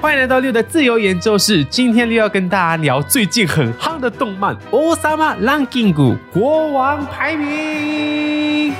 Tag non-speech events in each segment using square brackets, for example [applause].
欢迎来到六的自由研究室。今天六要跟大家聊最近很夯的动漫《王様ランキング》国王排名。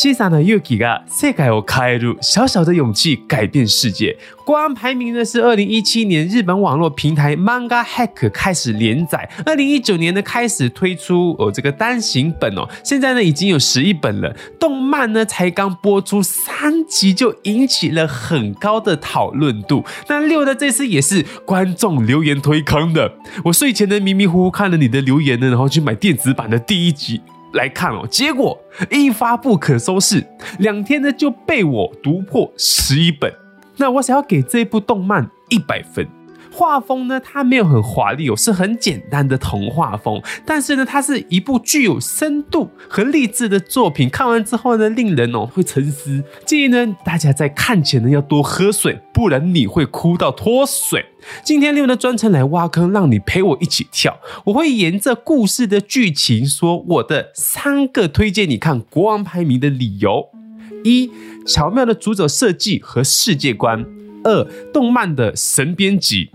小さな勇気が世界を変える，小小的勇气改变世界。国王排名呢是二零一七年日本网络平台 Manga Hack 开始连载，二零一九年呢开始推出哦这个单行本哦，现在呢已经有十一本了。动漫呢才刚播出三集就引起了很高的讨论度。那六的这次也是观众留言推坑的，我睡前呢迷迷糊糊看了你的留言呢，然后去买电子版的第一集。 来看哦，结果一发不可收拾，两天呢就被我读破十一本。那我想要给这部动漫一百分。画风呢，它没有很华丽哦，是很简单的童话风。但是呢，它是一部具有深度和励志的作品。看完之后呢，令人哦会沉思。建议呢，大家在看前呢要多喝水，不然你会哭到脱水。今天六呢专程来挖坑，让你陪我一起跳。我会沿着故事的剧情说我的三个推荐你看国王排名的理由：一、巧妙的主角设计和世界观；二、动漫的神编辑。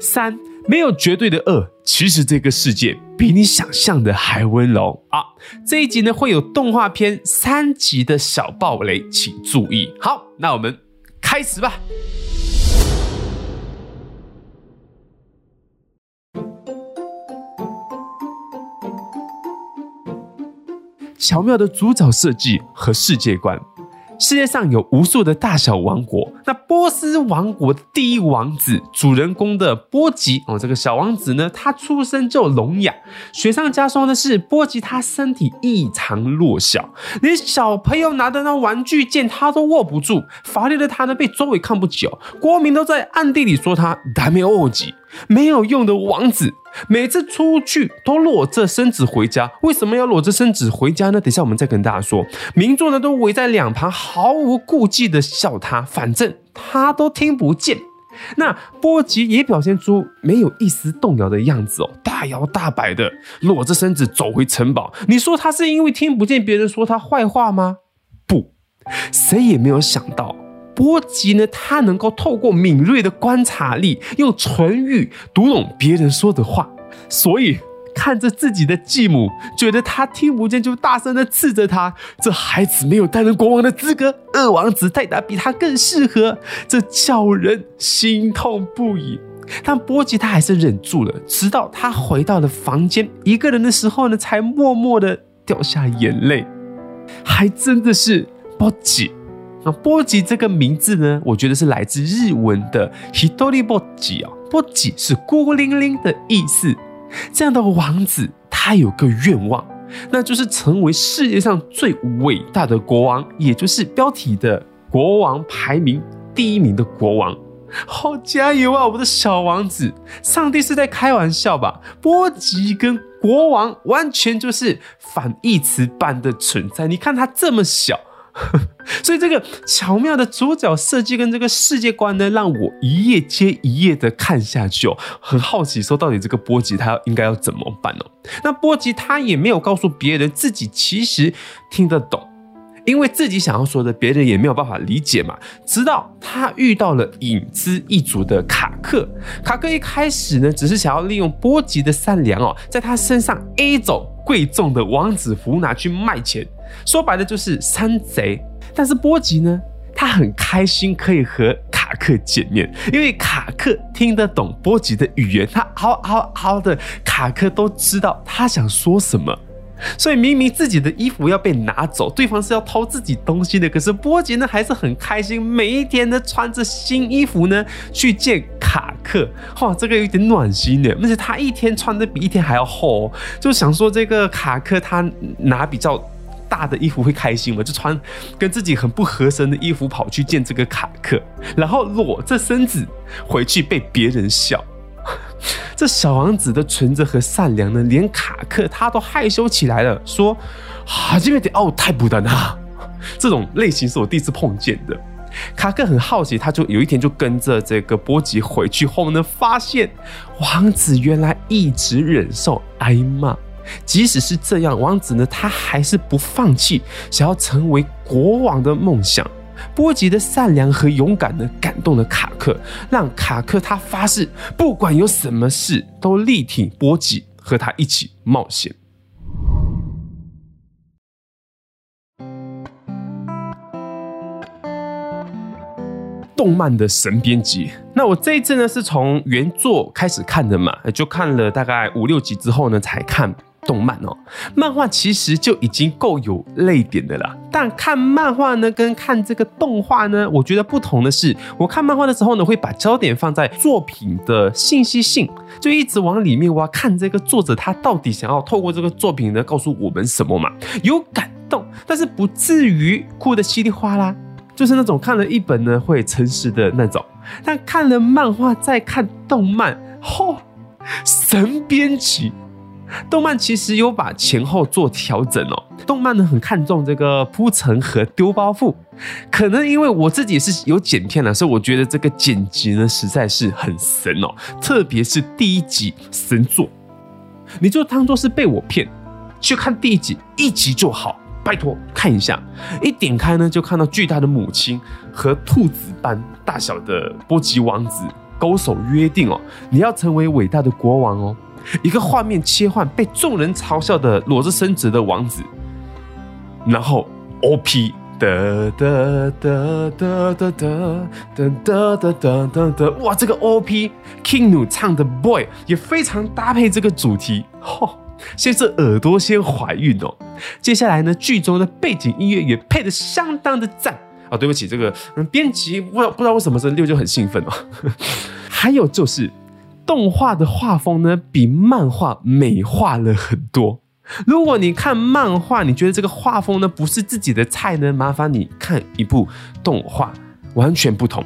三，没有绝对的恶，其实这个世界比你想象的还温柔啊！这一集呢会有动画片三集的小暴雷，请注意。好，那我们开始吧。巧妙的主角设计和世界观。世界上有无数的大小王国，那波斯王国的第一王子，主人公的波吉哦，这个小王子呢，他出生就聋哑。雪上加霜的是，波吉他身体异常弱小，连小朋友拿的那玩具剑他都握不住。乏力的他呢，被周围看不起，国民都在暗地里说他ダメ王子。没有用的王子，每次出去都裸着身子回家。为什么要裸着身子回家呢？等下我们再跟大家说。民众呢都围在两旁，毫无顾忌的笑他，反正他都听不见。那波吉也表现出没有一丝动摇的样子哦，大摇大摆的裸着身子走回城堡。你说他是因为听不见别人说他坏话吗？不，谁也没有想到。波吉呢，他能够透过敏锐的观察力，用唇语读懂别人说的话，所以看着自己的继母，觉得他听不见，就大声的斥责他：这孩子没有担任国王的资格，二王子泰达比他更适合，这叫人心痛不已。但波吉他还是忍住了，直到他回到了房间，一个人的时候呢，才默默的掉下眼泪，还真的是波吉。那波吉这个名字呢，我觉得是来自日文的 “hitori 波吉”啊，波吉是孤零零的意思。这样的王子，他有个愿望，那就是成为世界上最伟大的国王，也就是标题的国王排名第一名的国王。好加油啊，我们的小王子！上帝是在开玩笑吧？波吉跟国王完全就是反义词般的存在。你看他这么小。[laughs] 所以这个巧妙的主角设计跟这个世界观呢，让我一页接一页的看下去哦，很好奇说到底这个波吉他应该要怎么办哦？那波吉他也没有告诉别人自己其实听得懂，因为自己想要说的别人也没有办法理解嘛。直到他遇到了影子一族的卡克，卡克一开始呢只是想要利用波吉的善良哦，在他身上 A 走贵重的王子服拿去卖钱。说白了就是山贼，但是波吉呢，他很开心可以和卡克见面，因为卡克听得懂波吉的语言，他嗷嗷嗷的，卡克都知道他想说什么。所以明明自己的衣服要被拿走，对方是要偷自己东西的，可是波吉呢还是很开心，每一天呢穿着新衣服呢去见卡克。哇，这个有点暖心的，而且他一天穿的比一天还要厚，就想说这个卡克他拿比较。大的衣服会开心吗？就穿跟自己很不合身的衣服跑去见这个卡克，然后裸着身子回去被别人笑。这小王子的纯真和善良呢，连卡克他都害羞起来了，说：“啊，这边的哦，太不单啊！”这种类型是我第一次碰见的。卡克很好奇，他就有一天就跟着这个波吉回去后呢，发现王子原来一直忍受挨骂。即使是这样，王子呢，他还是不放弃想要成为国王的梦想。波吉的善良和勇敢呢，感动了卡克，让卡克他发誓，不管有什么事，都力挺波吉，和他一起冒险。动漫的神编辑，那我这一次呢是从原作开始看的嘛，就看了大概五六集之后呢才看动漫哦。漫画其实就已经够有泪点的了，但看漫画呢跟看这个动画呢，我觉得不同的是，我看漫画的时候呢会把焦点放在作品的信息性，就一直往里面挖，看这个作者他到底想要透过这个作品呢告诉我们什么嘛，有感动，但是不至于哭得稀里哗啦。就是那种看了一本呢会沉实的那种，但看了漫画再看动漫，嚯、神编辑！动漫其实有把前后做调整哦。动漫呢很看重这个铺陈和丢包袱，可能因为我自己是有剪片了，所以我觉得这个剪辑呢实在是很神哦。特别是第一集神作，你就当做是被我骗，去看第一集，一集就好。拜托看一下，一点开呢，就看到巨大的母亲和兔子般大小的波吉王子勾手约定哦，你要成为伟大的国王哦。一个画面切换，被众人嘲笑的裸着身子的王子，然后 OP 哒哒哒哒哒哒哒哒哒哒哒，哇，这个 OP KINGGNU 唱的 Boy 也非常搭配这个主题，吼。先是耳朵先怀孕哦，接下来呢，剧中的背景音乐也配得相当的赞啊、哦！对不起，这个编辑不知道不知道为什么这六就很兴奋哦。[laughs] 还有就是动画的画风呢，比漫画美化了很多。如果你看漫画，你觉得这个画风呢不是自己的菜呢，麻烦你看一部动画，完全不同，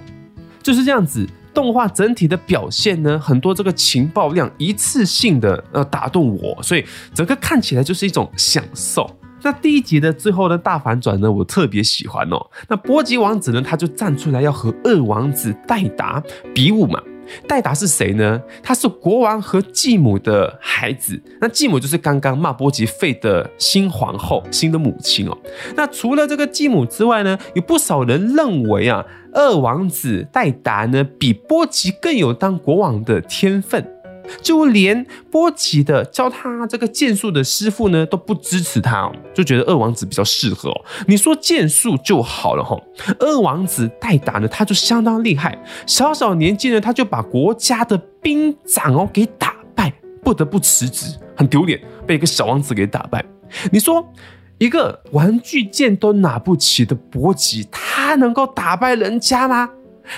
就是这样子。动画整体的表现呢，很多这个情报量一次性的呃打动我，所以整个看起来就是一种享受。那第一集的最后的大反转呢，我特别喜欢哦。那波吉王子呢，他就站出来要和二王子戴达比武嘛。戴达是谁呢？他是国王和继母的孩子。那继母就是刚刚骂波吉废的新皇后，新的母亲哦。那除了这个继母之外呢，有不少人认为啊，二王子戴达呢比波吉更有当国王的天分。就连波吉的教他这个剑术的师傅呢都不支持他哦，就觉得二王子比较适合哦。你说剑术就好了哈。二王子代打呢，他就相当厉害，小小年纪呢他就把国家的兵长哦给打败，不得不辞职，很丢脸，被一个小王子给打败。你说一个玩具剑都拿不起的波吉，他能够打败人家吗？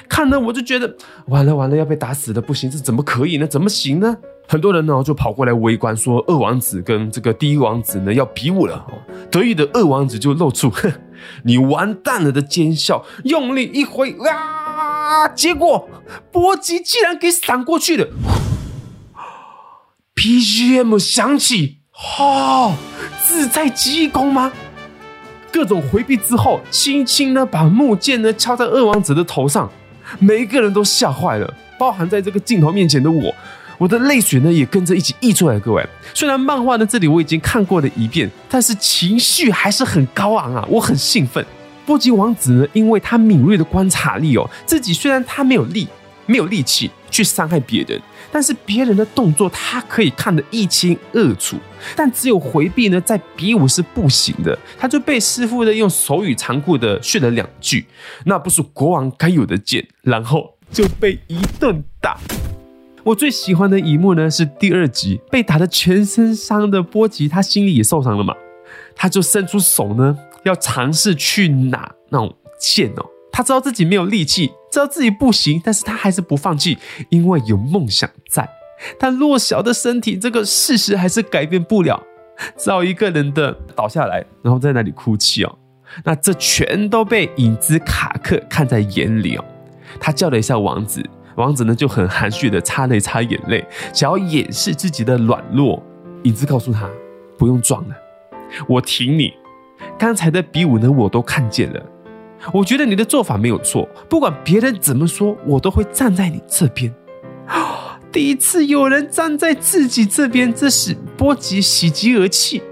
看了我就觉得完了完了，要被打死了，不行，这怎么可以呢？怎么行呢？很多人呢就跑过来围观，说二王子跟这个第一王子呢要比武了。得意的二王子就露出 [laughs] 哼，你完蛋了的奸笑，用力一挥啊，结果波吉竟然给闪过去了。[gasps] BGM 响起，哦，自在极意功吗？各种回避之后，轻轻的把木剑呢敲在二王子的头上，每一个人都吓坏了，包含在这个镜头面前的我，我的泪水呢也跟着一起溢出来。各位，虽然漫画呢这里我已经看过了一遍，但是情绪还是很高昂啊，我很兴奋。波吉王子呢，因为他敏锐的观察力哦，自己虽然他没有力，没有力气去伤害别人。但是别人的动作，他可以看得一清二楚，但只有回避呢，在比武是不行的。他就被师傅呢用手语残酷的训了两句，那不是国王该有的剑，然后就被一顿打。我最喜欢的一幕呢，是第二集被打得全身伤的波吉，他心里也受伤了嘛，他就伸出手呢，要尝试去拿那种剑哦。他知道自己没有力气，知道自己不行，但是他还是不放弃，因为有梦想在。但弱小的身体，这个事实还是改变不了，只好一个人的倒下来，然后在那里哭泣哦。那这全都被影子卡克看在眼里哦。他叫了一下王子，王子呢就很含蓄的擦了一擦眼泪，想要掩饰自己的软弱。影子告诉他，不用装了，我挺你。刚才的比武呢，我都看见了。我觉得你的做法没有错，不管别人怎么说，我都会站在你这边。[gasps] 第一次有人站在自己这边，这时波吉喜极而泣。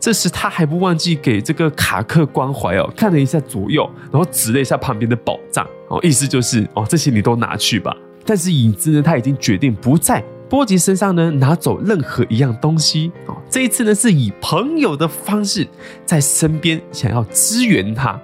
这时他还不忘记给这个卡克关怀哦，看了一下左右，然后指了一下旁边的宝藏哦，意思就是哦，这些你都拿去吧。但是影子呢，他已经决定不在波吉身上呢拿走任何一样东西哦。这一次呢，是以朋友的方式在身边想要支援他。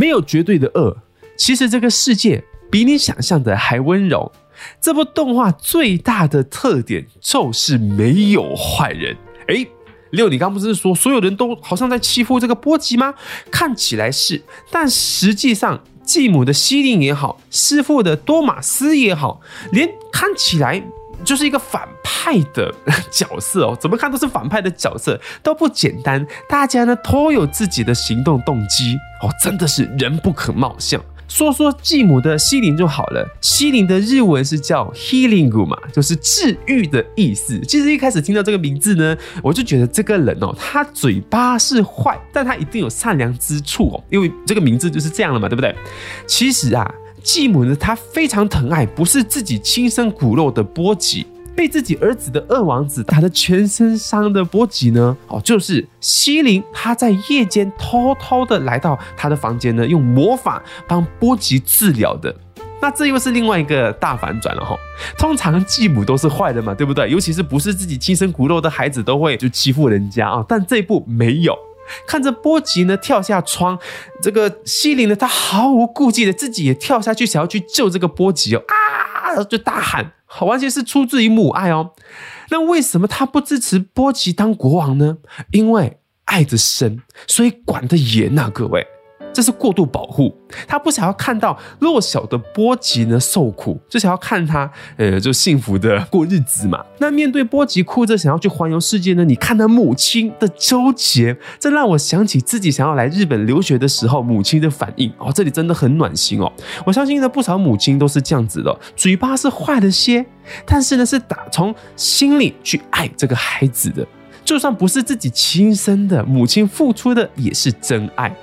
没有绝对的恶，其实这个世界比你想象的还温柔。这部动画最大的特点就是没有坏人。诶，六，你刚不是说所有人都好像在欺负这个波吉吗？看起来是，但实际上继母的西林也好，师傅的多玛斯也好，连看起来。就是一个反派的 [laughs] 角色哦，怎么看都是反派的角色，都不简单。大家呢都有自己的行动动机哦，真的是人不可貌相。说说继母的西林就好了，西林的日文是叫 Healing 嘛，就是治愈的意思。其实一开始听到这个名字呢，我就觉得这个人哦，他嘴巴是坏，但他一定有善良之处哦，因为这个名字就是这样了嘛，对不对？其实啊。继母呢，她非常疼爱不是自己亲生骨肉的波吉，被自己儿子的二王子打得全身伤的波吉呢，哦，就是希林，他在夜间偷偷的来到他的房间呢，用魔法帮波吉治疗的。那这又是另外一个大反转了哈。通常继母都是坏的嘛，对不对？尤其是不是自己亲生骨肉的孩子，都会就欺负人家啊。但这一部没有。看着波吉呢跳下窗，这个西林呢，他毫无顾忌的自己也跳下去，想要去救这个波吉哦啊，就大喊，完全是出自于母爱哦。那为什么他不支持波吉当国王呢？因为爱得深，所以管得严呐，各位。这是过度保护，他不想要看到弱小的波吉呢受苦，就想要看他，呃，就幸福的过日子嘛。那面对波吉哭着想要去环游世界呢，你看他母亲的纠结，这让我想起自己想要来日本留学的时候，母亲的反应哦，这里真的很暖心哦。我相信呢，不少母亲都是这样子的，嘴巴是坏了些，但是呢，是打从心里去爱这个孩子的，就算不是自己亲生的，母亲付出的也是真爱。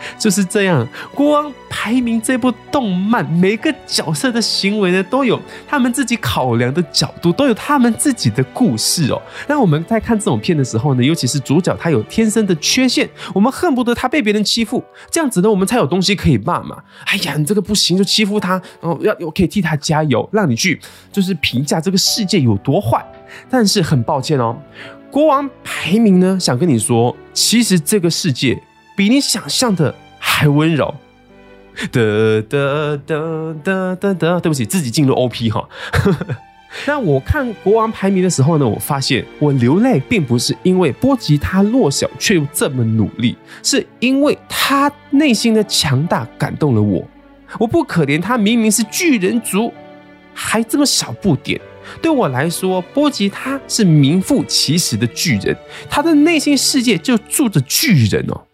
[laughs] 就是这样，《国王排名》这部动漫，每个角色的行为呢，都有他们自己考量的角度，都有他们自己的故事哦。那我们在看这种片的时候呢，尤其是主角他有天生的缺陷，我们恨不得他被别人欺负，这样子呢，我们才有东西可以骂嘛。哎呀，你这个不行，就欺负他哦，要我可以替他加油，让你去就是评价这个世界有多坏。但是很抱歉哦，《国王排名》呢，想跟你说，其实这个世界。比你想象的还温柔。得得得得得得，对不起，自己进入 OP 哈。[laughs] 那我看国王排名的时候呢，我发现我流泪并不是因为波吉他弱小却又这么努力，是因为他内心的强大感动了我。我不可怜他，明明是巨人族，还这么小不点。对我来说，波吉他是名副其实的巨人，他的内心世界就住着巨人哦。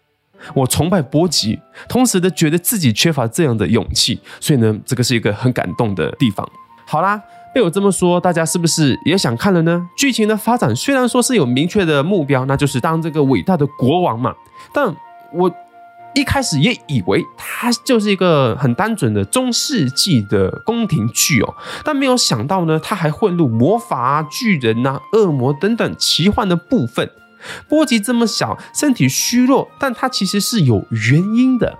我崇拜波吉，同时的觉得自己缺乏这样的勇气，所以呢，这个是一个很感动的地方。好啦，被我这么说，大家是不是也想看了呢？剧情的发展虽然说是有明确的目标，那就是当这个伟大的国王嘛，但我一开始也以为他就是一个很单纯的中世纪的宫廷剧哦，但没有想到呢，他还混入魔法啊、巨人啊、恶魔等等奇幻的部分。波及这么小，身体虚弱，但它其实是有原因的。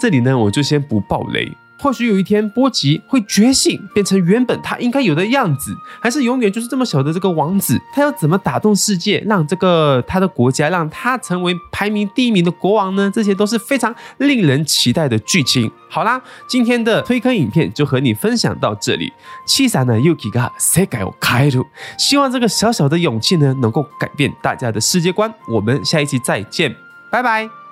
这里呢，我就先不爆雷。或许有一天，波吉会觉醒，变成原本他应该有的样子，还是永远就是这么小的这个王子？他要怎么打动世界，让这个他的国家，让他成为排名第一名的国王呢？这些都是非常令人期待的剧情。好啦，今天的推坑影片就和你分享到这里。七三的 Yuki が世界を変える，希望这个小小的勇气呢，能够改变大家的世界观。我们下一期再见，拜拜。